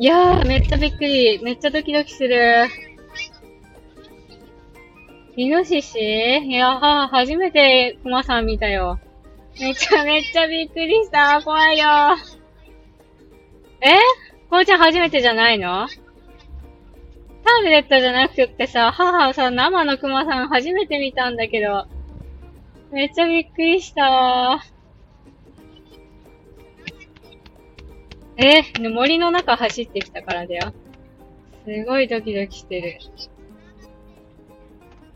いやー、めっちゃびっくり。めっちゃドキドキする。イノシシ？いやー、初めてクマさん見たよ。めちゃめちゃびっくりした。怖いよ。え？こうちゃん初めてじゃないの？タブレットじゃなくってさ、母さ、生のクマさん初めて見たんだけど、めっちゃびっくりしたえ森の中走ってきたからだよ。すごいドキドキしてる。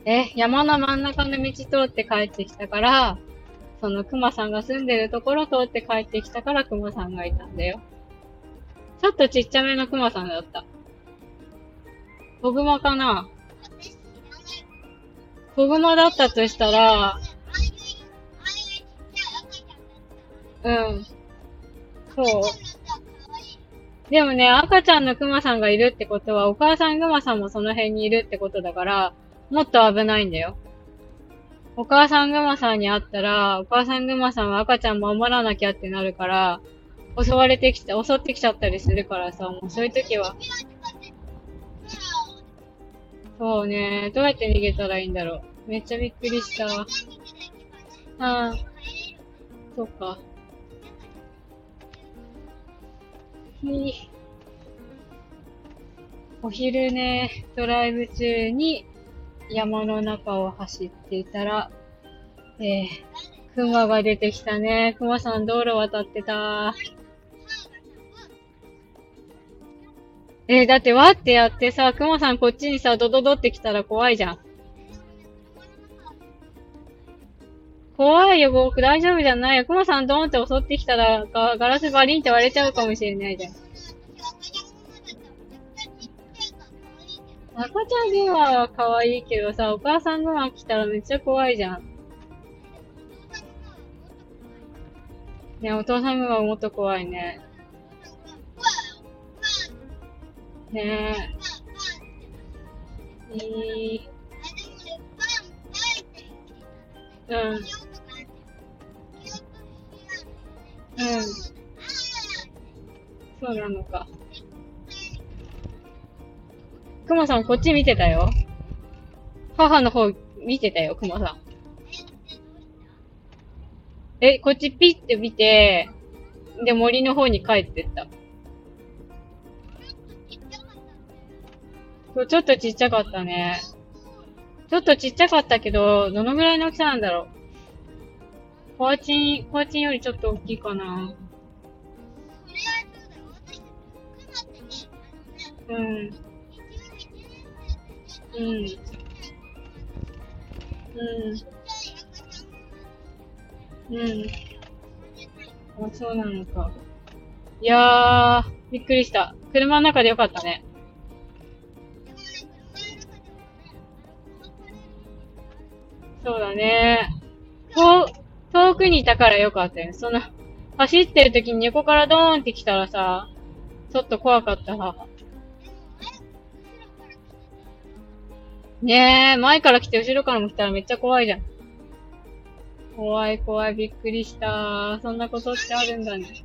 え、山の真ん中の道通って帰ってきたから、その熊さんが住んでるところ通って帰ってきたから熊さんがいたんだよ。ちょっとちっちゃめの熊さんだった。子熊かな子熊だったとしたら、うん。そう。でもね、赤ちゃんの熊さんがいるってことは、お母さん熊さんもその辺にいるってことだから、もっと危ないんだよ。お母さんグマさんに会ったら、お母さんグマさんは赤ちゃん守らなきゃってなるから、襲われてきて、襲ってきちゃったりするからさ、もうそういう時は。そうね、どうやって逃げたらいいんだろう。めっちゃびっくりした。ああ、そっか。お昼ね、ドライブ中に山の中を走っていたら、えー、熊が出てきたね。熊さん道路渡ってた。えー、だってわってやってさ、熊さんこっちにさ、ドドドって来たら怖いじゃん。怖いよ、僕大丈夫じゃないよ。熊さんドーンって襲ってきたらガ、ラスバリンって割れちゃうかもしれないじゃん。赤ちゃんグマは可愛いけどさ、お母さんグマ来たらめっちゃ怖いじゃん。ねお父さんグマもっと怖いね。ねえ。いい。うん。なのか。くまさんこっち見てたよ。母の方見てたよ、くまさん。え、こっちピッて見て、で、森の方に帰ってった。ちょっとちっちゃかったね。ちょっとちっちゃかったけど、どのぐらいの大きさなんだろう。コアチン、コアチンよりちょっと大きいかな。うん。うん。うん。うん。あ、そうなのか。いやー、びっくりした。車の中でよかったね。そうだね。遠、遠くにいたからよかったよ。その、走ってる時に横からドーンって来たらさ、ちょっと怖かったわ。ねえ、前から来て後ろからも来たらめっちゃ怖いじゃん。怖い怖い、びっくりした。そんなことってあるんだね。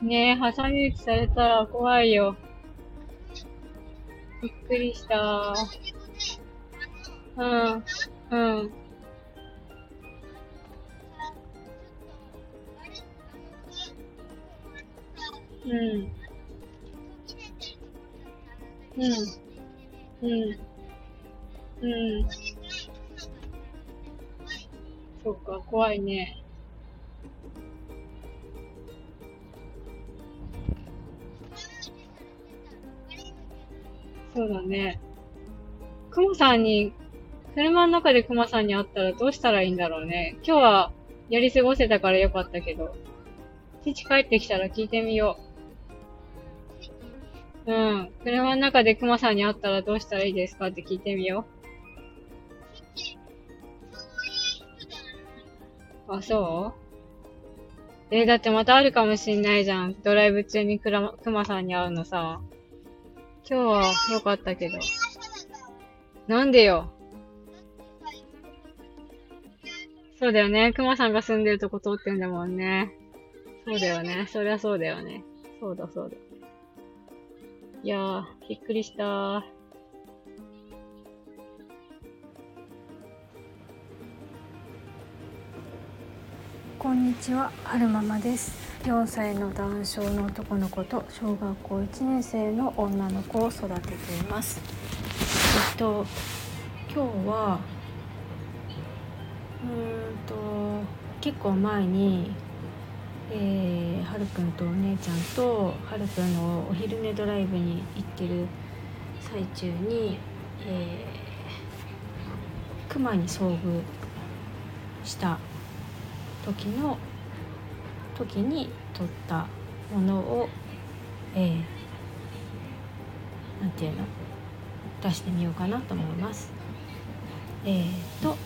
ねえ、挟み撃ちされたら怖いよ。びっくりした。うん、うん。うん。うん。うん。うん。そっか、怖いね。そうだね。クマさんに、車の中でクマさんに会ったらどうしたらいいんだろうね。今日はやり過ごせたからよかったけど、父帰ってきたら聞いてみよう。うん。車の中でクマさんに会ったらどうしたらいいですかって聞いてみよう。あ、そう？えー、だってまたあるかもしんないじゃん。ドライブ中にクラクマさんに会うのさ。今日は良かったけど。なんでよ？そうだよね。クマさんが住んでるとこ通ってんだもんね。そうだよね。そりゃそうだよね。そうだそうだ。いやー、びっくりしたこんにちは、はるままです。4歳の男性の男の子と小学校1年生の女の子を育てています。えっと今日はうーんと結構前に、えー、はるくんとお姉ちゃんとはるくんのお昼寝ドライブに行ってる最中に、えー、熊に遭遇した時の時に撮ったものを、えー、なんていうの？出してみようかなと思います。えー、と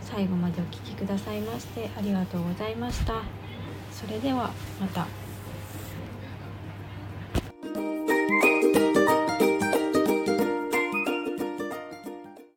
最後までお聴きくださいましてありがとうございました。それではまた。